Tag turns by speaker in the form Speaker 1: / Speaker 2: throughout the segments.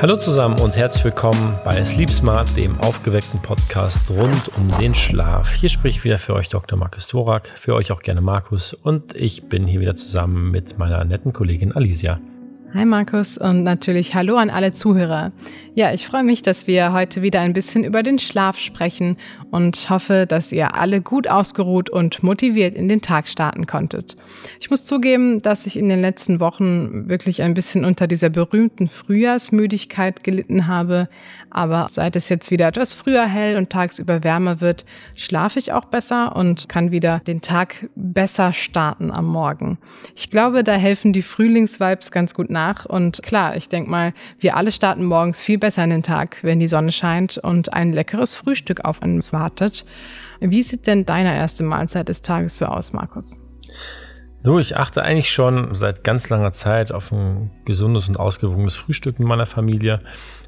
Speaker 1: Hallo zusammen und herzlich willkommen bei Sleep Smart, dem aufgeweckten Podcast rund um den Schlaf. Hier spricht wieder für euch Dr. Markus Dvorak, für euch auch gerne Markus und ich bin hier wieder zusammen mit meiner netten Kollegin Alicia.
Speaker 2: Hi Markus und natürlich Hallo an alle Zuhörer. Ja, ich freue mich, dass wir heute wieder ein bisschen über den Schlaf sprechen und hoffe, dass ihr alle gut ausgeruht und motiviert in den Tag starten konntet. Ich muss zugeben, dass ich in den letzten Wochen wirklich ein bisschen unter dieser berühmten Frühjahrsmüdigkeit gelitten habe, aber seit es jetzt wieder etwas früher hell und tagsüber wärmer wird, schlafe ich auch besser und kann wieder den Tag besser starten am Morgen. Ich glaube, da helfen die Frühlingsvibes ganz gut nach und klar, ich denke mal, wir alle starten morgens viel besser in den Tag, wenn die Sonne scheint und ein leckeres Frühstück auf uns wartet. Wie sieht denn deine erste Mahlzeit des Tages so aus, Markus?
Speaker 1: Du, ich achte eigentlich schon seit ganz langer Zeit auf ein gesundes und ausgewogenes Frühstück in meiner Familie.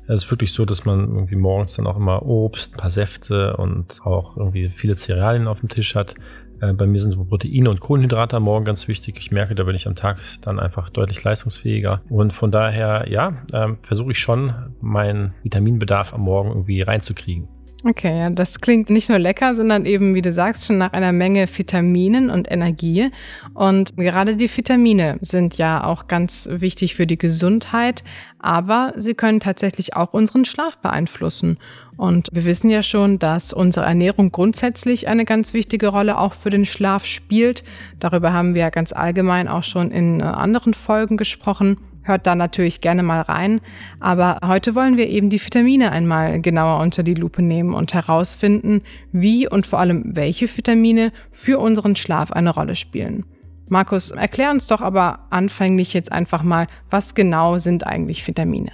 Speaker 1: Es ist wirklich so, dass man irgendwie morgens dann auch immer Obst, ein paar Säfte und auch irgendwie viele Cerealien auf dem Tisch hat. Äh, bei mir sind so Proteine und Kohlenhydrate am Morgen ganz wichtig. Ich merke, da bin ich am Tag dann einfach deutlich leistungsfähiger. Und von daher, ja, ähm, versuche ich schon, meinen Vitaminbedarf am Morgen irgendwie reinzukriegen.
Speaker 2: Okay, ja, das klingt nicht nur lecker, sondern eben, wie du sagst, schon nach einer Menge Vitaminen und Energie. Und gerade die Vitamine sind ja auch ganz wichtig für die Gesundheit, aber sie können tatsächlich auch unseren Schlaf beeinflussen. Und wir wissen ja schon, dass unsere Ernährung grundsätzlich eine ganz wichtige Rolle auch für den Schlaf spielt. Darüber haben wir ja ganz allgemein auch schon in äh, anderen Folgen gesprochen. Hört da natürlich gerne mal rein. Aber heute wollen wir eben die Vitamine einmal genauer unter die Lupe nehmen und herausfinden, wie und vor allem welche Vitamine für unseren Schlaf eine Rolle spielen. Markus, erklär uns doch aber anfänglich jetzt einfach mal, was genau sind eigentlich Vitamine?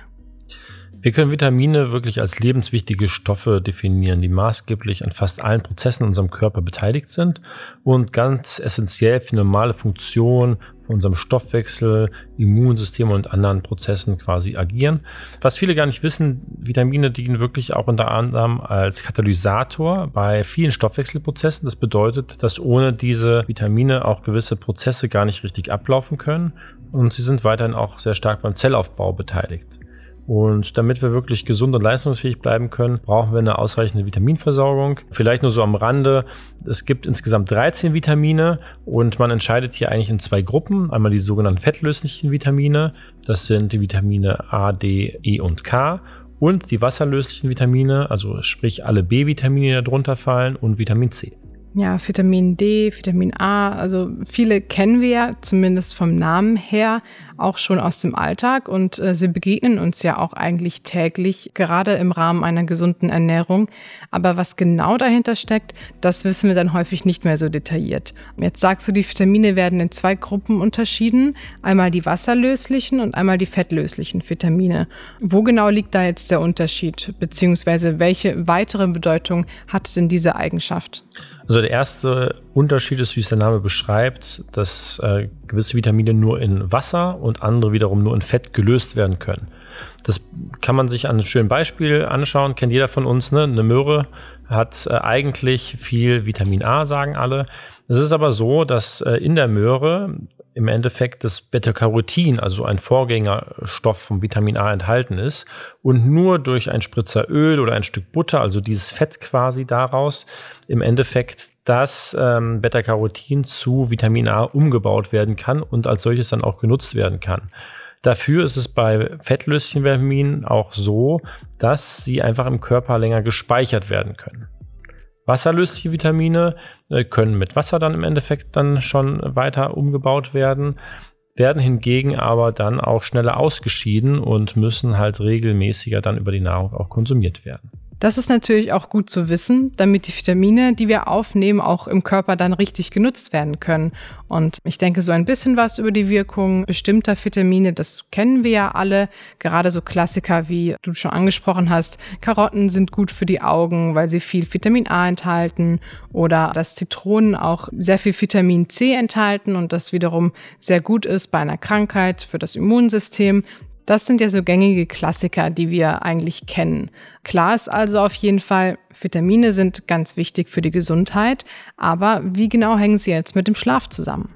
Speaker 1: Wir können Vitamine wirklich als lebenswichtige Stoffe definieren, die maßgeblich an fast allen Prozessen in unserem Körper beteiligt sind und ganz essentiell für normale Funktionen von unserem Stoffwechsel, Immunsystem und anderen Prozessen quasi agieren. Was viele gar nicht wissen, Vitamine dienen wirklich auch unter anderem als Katalysator bei vielen Stoffwechselprozessen. Das bedeutet, dass ohne diese Vitamine auch gewisse Prozesse gar nicht richtig ablaufen können und sie sind weiterhin auch sehr stark beim Zellaufbau beteiligt. Und damit wir wirklich gesund und leistungsfähig bleiben können, brauchen wir eine ausreichende Vitaminversorgung. Vielleicht nur so am Rande. Es gibt insgesamt 13 Vitamine und man entscheidet hier eigentlich in zwei Gruppen. Einmal die sogenannten fettlöslichen Vitamine. Das sind die Vitamine A, D, E und K. Und die wasserlöslichen Vitamine, also sprich alle B-Vitamine, die darunter fallen und Vitamin C.
Speaker 2: Ja, Vitamin D, Vitamin A, also viele kennen wir ja zumindest vom Namen her auch schon aus dem Alltag und äh, sie begegnen uns ja auch eigentlich täglich, gerade im Rahmen einer gesunden Ernährung. Aber was genau dahinter steckt, das wissen wir dann häufig nicht mehr so detailliert. Jetzt sagst du, die Vitamine werden in zwei Gruppen unterschieden, einmal die wasserlöslichen und einmal die fettlöslichen Vitamine. Wo genau liegt da jetzt der Unterschied, beziehungsweise welche weitere Bedeutung hat denn diese Eigenschaft?
Speaker 1: Also der erste Unterschied ist, wie es der Name beschreibt, dass äh, gewisse Vitamine nur in Wasser und andere wiederum nur in Fett gelöst werden können. Das kann man sich an einem schönen Beispiel anschauen, kennt jeder von uns. Ne? Eine Möhre hat äh, eigentlich viel Vitamin A, sagen alle. Es ist aber so, dass äh, in der Möhre im Endeffekt das Beta-Carotin, also ein Vorgängerstoff vom Vitamin A enthalten ist und nur durch ein Spritzer Öl oder ein Stück Butter, also dieses Fett quasi daraus, im Endeffekt das ähm, Beta-Carotin zu Vitamin A umgebaut werden kann und als solches dann auch genutzt werden kann. Dafür ist es bei fettlöslichen Vitaminen auch so, dass sie einfach im Körper länger gespeichert werden können. Wasserlösliche Vitamine äh, können mit Wasser dann im Endeffekt dann schon weiter umgebaut werden, werden hingegen aber dann auch schneller ausgeschieden und müssen halt regelmäßiger dann über die Nahrung auch konsumiert werden.
Speaker 2: Das ist natürlich auch gut zu wissen, damit die Vitamine, die wir aufnehmen, auch im Körper dann richtig genutzt werden können. Und ich denke, so ein bisschen was über die Wirkung bestimmter Vitamine, das kennen wir ja alle. Gerade so Klassiker, wie du schon angesprochen hast. Karotten sind gut für die Augen, weil sie viel Vitamin A enthalten. Oder dass Zitronen auch sehr viel Vitamin C enthalten und das wiederum sehr gut ist bei einer Krankheit für das Immunsystem. Das sind ja so gängige Klassiker, die wir eigentlich kennen. Klar ist also auf jeden Fall, Vitamine sind ganz wichtig für die Gesundheit, aber wie genau hängen sie jetzt mit dem Schlaf zusammen?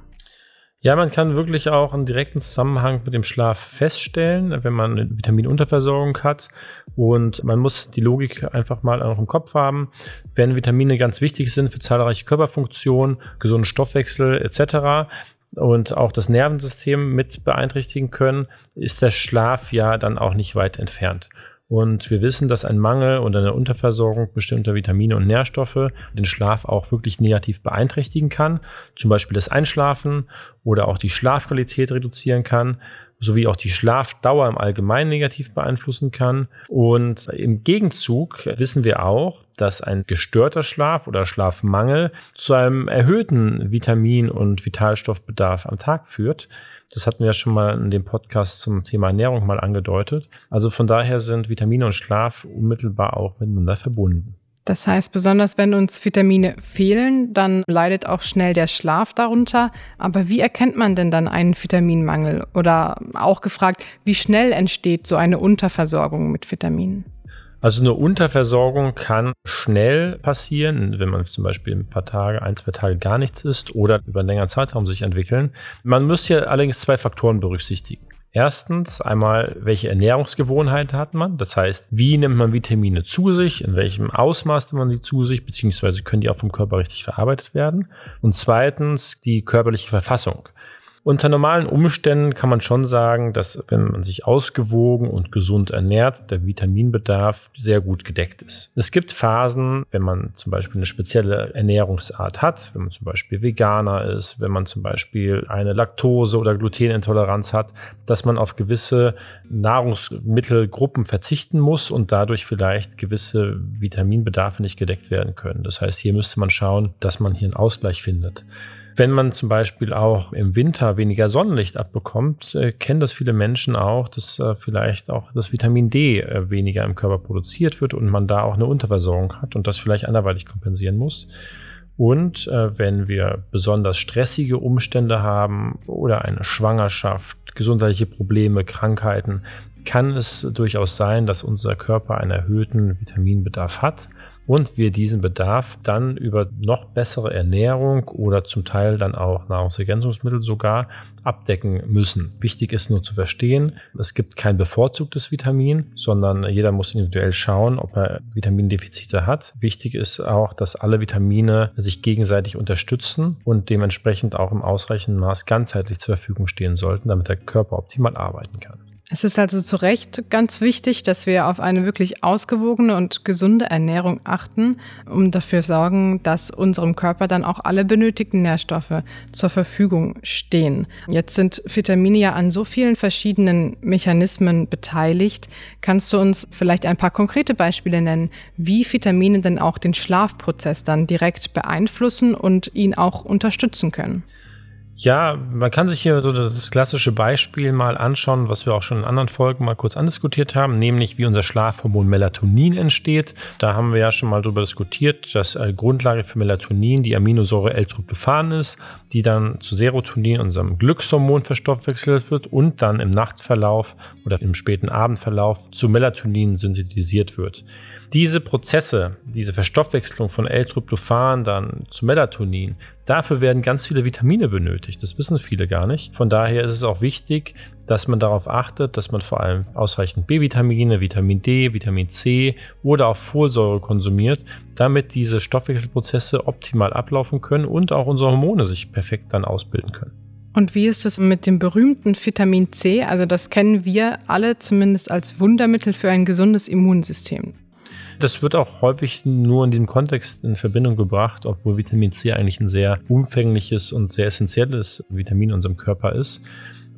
Speaker 1: Ja, man kann wirklich auch einen direkten Zusammenhang mit dem Schlaf feststellen, wenn man eine Vitaminunterversorgung hat. Und man muss die Logik einfach mal auch im Kopf haben. Wenn Vitamine ganz wichtig sind für zahlreiche Körperfunktionen, gesunden Stoffwechsel etc., und auch das Nervensystem mit beeinträchtigen können, ist der Schlaf ja dann auch nicht weit entfernt. Und wir wissen, dass ein Mangel oder eine Unterversorgung bestimmter Vitamine und Nährstoffe den Schlaf auch wirklich negativ beeinträchtigen kann. Zum Beispiel das Einschlafen oder auch die Schlafqualität reduzieren kann sowie auch die Schlafdauer im Allgemeinen negativ beeinflussen kann. Und im Gegenzug wissen wir auch, dass ein gestörter Schlaf oder Schlafmangel zu einem erhöhten Vitamin- und Vitalstoffbedarf am Tag führt. Das hatten wir ja schon mal in dem Podcast zum Thema Ernährung mal angedeutet. Also von daher sind Vitamine und Schlaf unmittelbar auch miteinander verbunden.
Speaker 2: Das heißt, besonders wenn uns Vitamine fehlen, dann leidet auch schnell der Schlaf darunter. Aber wie erkennt man denn dann einen Vitaminmangel? Oder auch gefragt, wie schnell entsteht so eine Unterversorgung mit Vitaminen?
Speaker 1: Also eine Unterversorgung kann schnell passieren, wenn man zum Beispiel ein paar Tage, ein, zwei Tage gar nichts isst oder über einen längeren Zeitraum sich entwickeln. Man muss hier allerdings zwei Faktoren berücksichtigen. Erstens einmal, welche Ernährungsgewohnheiten hat man? Das heißt, wie nimmt man Vitamine zu sich? In welchem Ausmaß nimmt man sie zu sich? Beziehungsweise können die auch vom Körper richtig verarbeitet werden? Und zweitens die körperliche Verfassung. Unter normalen Umständen kann man schon sagen, dass wenn man sich ausgewogen und gesund ernährt, der Vitaminbedarf sehr gut gedeckt ist. Es gibt Phasen, wenn man zum Beispiel eine spezielle Ernährungsart hat, wenn man zum Beispiel Veganer ist, wenn man zum Beispiel eine Laktose- oder Glutenintoleranz hat, dass man auf gewisse Nahrungsmittelgruppen verzichten muss und dadurch vielleicht gewisse Vitaminbedarfe nicht gedeckt werden können. Das heißt, hier müsste man schauen, dass man hier einen Ausgleich findet. Wenn man zum Beispiel auch im Winter weniger Sonnenlicht abbekommt, äh, kennen das viele Menschen auch, dass äh, vielleicht auch das Vitamin D äh, weniger im Körper produziert wird und man da auch eine Unterversorgung hat und das vielleicht anderweitig kompensieren muss. Und äh, wenn wir besonders stressige Umstände haben oder eine Schwangerschaft, gesundheitliche Probleme, Krankheiten, kann es durchaus sein, dass unser Körper einen erhöhten Vitaminbedarf hat und wir diesen Bedarf dann über noch bessere Ernährung oder zum Teil dann auch Nahrungsergänzungsmittel sogar abdecken müssen. Wichtig ist nur zu verstehen, es gibt kein bevorzugtes Vitamin, sondern jeder muss individuell schauen, ob er Vitamindefizite hat. Wichtig ist auch, dass alle Vitamine sich gegenseitig unterstützen und dementsprechend auch im ausreichenden Maß ganzheitlich zur Verfügung stehen sollten, damit der Körper optimal arbeiten kann.
Speaker 2: Es ist also zu Recht ganz wichtig, dass wir auf eine wirklich ausgewogene und gesunde Ernährung achten, um dafür sorgen, dass unserem Körper dann auch alle benötigten Nährstoffe zur Verfügung stehen. Jetzt sind Vitamine ja an so vielen verschiedenen Mechanismen beteiligt. Kannst du uns vielleicht ein paar konkrete Beispiele nennen, wie Vitamine denn auch den Schlafprozess dann direkt beeinflussen und ihn auch unterstützen können?
Speaker 1: Ja, man kann sich hier so das klassische Beispiel mal anschauen, was wir auch schon in anderen Folgen mal kurz andiskutiert haben, nämlich wie unser Schlafhormon Melatonin entsteht. Da haben wir ja schon mal darüber diskutiert, dass äh, Grundlage für Melatonin die Aminosäure L-Tryptophan ist, die dann zu Serotonin, unserem Glückshormon, verstoffwechselt wird und dann im Nachtverlauf oder im späten Abendverlauf zu Melatonin synthetisiert wird. Diese Prozesse, diese Verstoffwechslung von L-Tryptophan dann zu Melatonin, dafür werden ganz viele Vitamine benötigt. Das wissen viele gar nicht. Von daher ist es auch wichtig, dass man darauf achtet, dass man vor allem ausreichend B-Vitamine, Vitamin D, Vitamin C oder auch Folsäure konsumiert, damit diese Stoffwechselprozesse optimal ablaufen können und auch unsere Hormone sich perfekt dann ausbilden können.
Speaker 2: Und wie ist es mit dem berühmten Vitamin C? Also das kennen wir alle zumindest als Wundermittel für ein gesundes Immunsystem.
Speaker 1: Das wird auch häufig nur in diesem Kontext in Verbindung gebracht, obwohl Vitamin C eigentlich ein sehr umfängliches und sehr essentielles Vitamin in unserem Körper ist.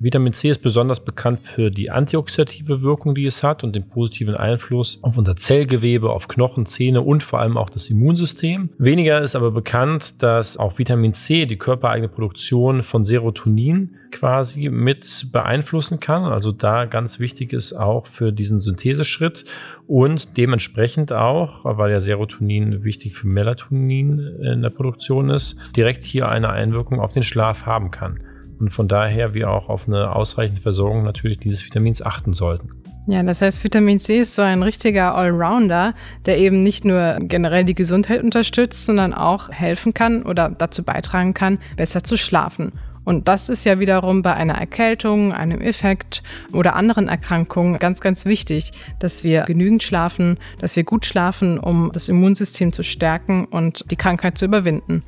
Speaker 1: Vitamin C ist besonders bekannt für die antioxidative Wirkung, die es hat und den positiven Einfluss auf unser Zellgewebe, auf Knochen, Zähne und vor allem auch das Immunsystem. Weniger ist aber bekannt, dass auch Vitamin C die körpereigene Produktion von Serotonin quasi mit beeinflussen kann. Also da ganz wichtig ist auch für diesen Syntheseschritt und dementsprechend auch, weil ja Serotonin wichtig für Melatonin in der Produktion ist, direkt hier eine Einwirkung auf den Schlaf haben kann. Und von daher wir auch auf eine ausreichende Versorgung natürlich dieses Vitamins achten sollten.
Speaker 2: Ja, das heißt, Vitamin C ist so ein richtiger Allrounder, der eben nicht nur generell die Gesundheit unterstützt, sondern auch helfen kann oder dazu beitragen kann, besser zu schlafen. Und das ist ja wiederum bei einer Erkältung, einem Effekt oder anderen Erkrankungen ganz, ganz wichtig, dass wir genügend schlafen, dass wir gut schlafen, um das Immunsystem zu stärken und die Krankheit zu überwinden.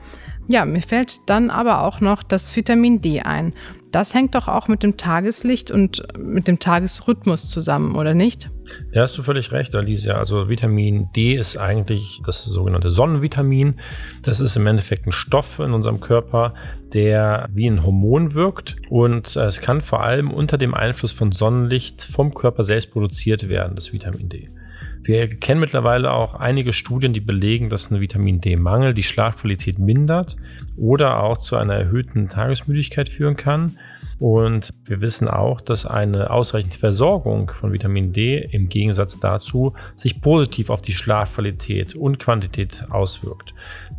Speaker 2: Ja, mir fällt dann aber auch noch das Vitamin D ein. Das hängt doch auch mit dem Tageslicht und mit dem Tagesrhythmus zusammen, oder nicht?
Speaker 1: Ja, hast du völlig recht, Alicia. Also Vitamin D ist eigentlich das sogenannte Sonnenvitamin. Das ist im Endeffekt ein Stoff in unserem Körper, der wie ein Hormon wirkt und es kann vor allem unter dem Einfluss von Sonnenlicht vom Körper selbst produziert werden, das Vitamin D. Wir kennen mittlerweile auch einige Studien, die belegen, dass ein Vitamin D-Mangel die Schlafqualität mindert oder auch zu einer erhöhten Tagesmüdigkeit führen kann. Und wir wissen auch, dass eine ausreichende Versorgung von Vitamin D im Gegensatz dazu sich positiv auf die Schlafqualität und Quantität auswirkt.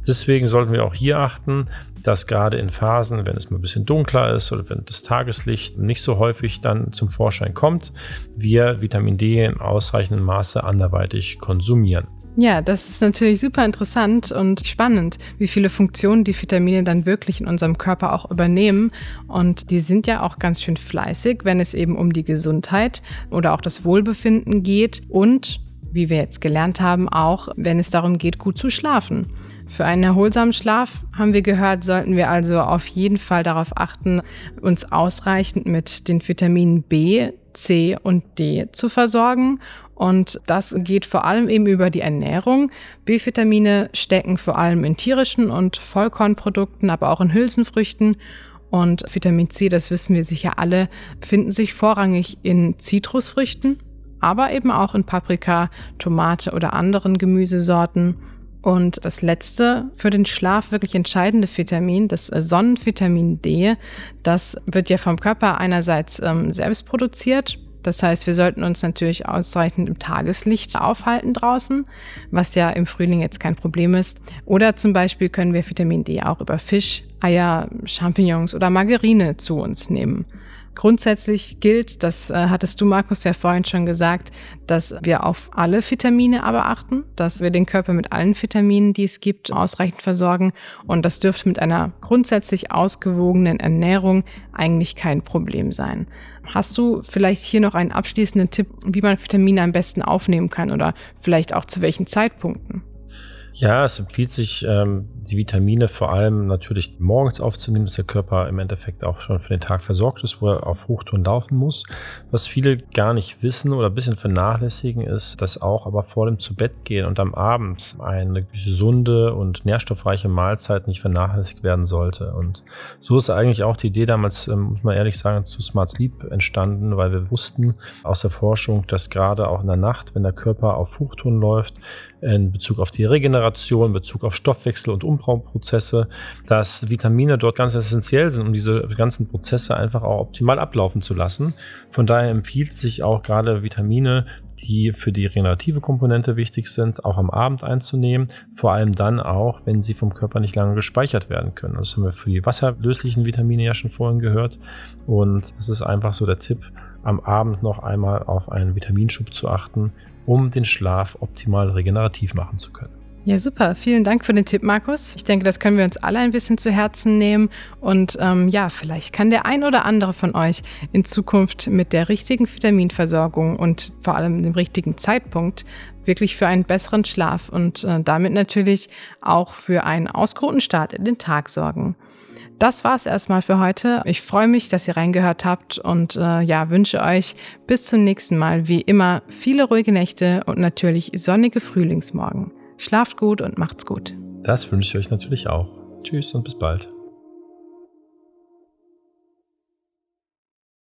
Speaker 1: Deswegen sollten wir auch hier achten, dass gerade in Phasen, wenn es mal ein bisschen dunkler ist oder wenn das Tageslicht nicht so häufig dann zum Vorschein kommt, wir Vitamin D in ausreichendem Maße anderweitig konsumieren.
Speaker 2: Ja, das ist natürlich super interessant und spannend, wie viele Funktionen die Vitamine dann wirklich in unserem Körper auch übernehmen. Und die sind ja auch ganz schön fleißig, wenn es eben um die Gesundheit oder auch das Wohlbefinden geht und, wie wir jetzt gelernt haben, auch wenn es darum geht, gut zu schlafen. Für einen erholsamen Schlaf, haben wir gehört, sollten wir also auf jeden Fall darauf achten, uns ausreichend mit den Vitaminen B, C und D zu versorgen. Und das geht vor allem eben über die Ernährung. B-Vitamine stecken vor allem in tierischen und Vollkornprodukten, aber auch in Hülsenfrüchten. Und Vitamin C, das wissen wir sicher alle, finden sich vorrangig in Zitrusfrüchten, aber eben auch in Paprika, Tomate oder anderen Gemüsesorten. Und das letzte für den Schlaf wirklich entscheidende Vitamin, das Sonnenvitamin D, das wird ja vom Körper einerseits ähm, selbst produziert. Das heißt, wir sollten uns natürlich ausreichend im Tageslicht aufhalten draußen, was ja im Frühling jetzt kein Problem ist. Oder zum Beispiel können wir Vitamin D auch über Fisch, Eier, Champignons oder Margarine zu uns nehmen. Grundsätzlich gilt, das äh, hattest du, Markus, ja vorhin schon gesagt, dass wir auf alle Vitamine aber achten, dass wir den Körper mit allen Vitaminen, die es gibt, ausreichend versorgen. Und das dürfte mit einer grundsätzlich ausgewogenen Ernährung eigentlich kein Problem sein. Hast du vielleicht hier noch einen abschließenden Tipp, wie man Vitamine am besten aufnehmen kann oder vielleicht auch zu welchen Zeitpunkten?
Speaker 1: Ja, es empfiehlt sich, ähm, die Vitamine vor allem natürlich morgens aufzunehmen, dass der Körper im Endeffekt auch schon für den Tag versorgt ist, wo er auf Hochtouren laufen muss. Was viele gar nicht wissen oder ein bisschen vernachlässigen, ist, dass auch aber vor dem Zubettgehen und am Abend eine gesunde und nährstoffreiche Mahlzeit nicht vernachlässigt werden sollte. Und so ist eigentlich auch die Idee damals, ähm, muss man ehrlich sagen, zu Smart Sleep entstanden, weil wir wussten aus der Forschung, dass gerade auch in der Nacht, wenn der Körper auf Hochtouren läuft, in Bezug auf die Regeneration, in Bezug auf Stoffwechsel und Umbauprozesse, dass Vitamine dort ganz essentiell sind, um diese ganzen Prozesse einfach auch optimal ablaufen zu lassen. Von daher empfiehlt sich auch gerade Vitamine, die für die regenerative Komponente wichtig sind, auch am Abend einzunehmen. Vor allem dann auch, wenn sie vom Körper nicht lange gespeichert werden können. Das haben wir für die wasserlöslichen Vitamine ja schon vorhin gehört. Und es ist einfach so der Tipp, am Abend noch einmal auf einen Vitaminschub zu achten, um den Schlaf optimal regenerativ machen zu können.
Speaker 2: Ja, super. Vielen Dank für den Tipp, Markus. Ich denke, das können wir uns alle ein bisschen zu Herzen nehmen. Und ähm, ja, vielleicht kann der ein oder andere von euch in Zukunft mit der richtigen Vitaminversorgung und vor allem dem richtigen Zeitpunkt wirklich für einen besseren Schlaf und äh, damit natürlich auch für einen ausgeruhten Start in den Tag sorgen. Das war es erstmal für heute. Ich freue mich, dass ihr reingehört habt und äh, ja, wünsche euch bis zum nächsten Mal wie immer viele ruhige Nächte und natürlich sonnige Frühlingsmorgen. Schlaft gut und macht's gut.
Speaker 1: Das wünsche ich euch natürlich auch. Tschüss und bis bald.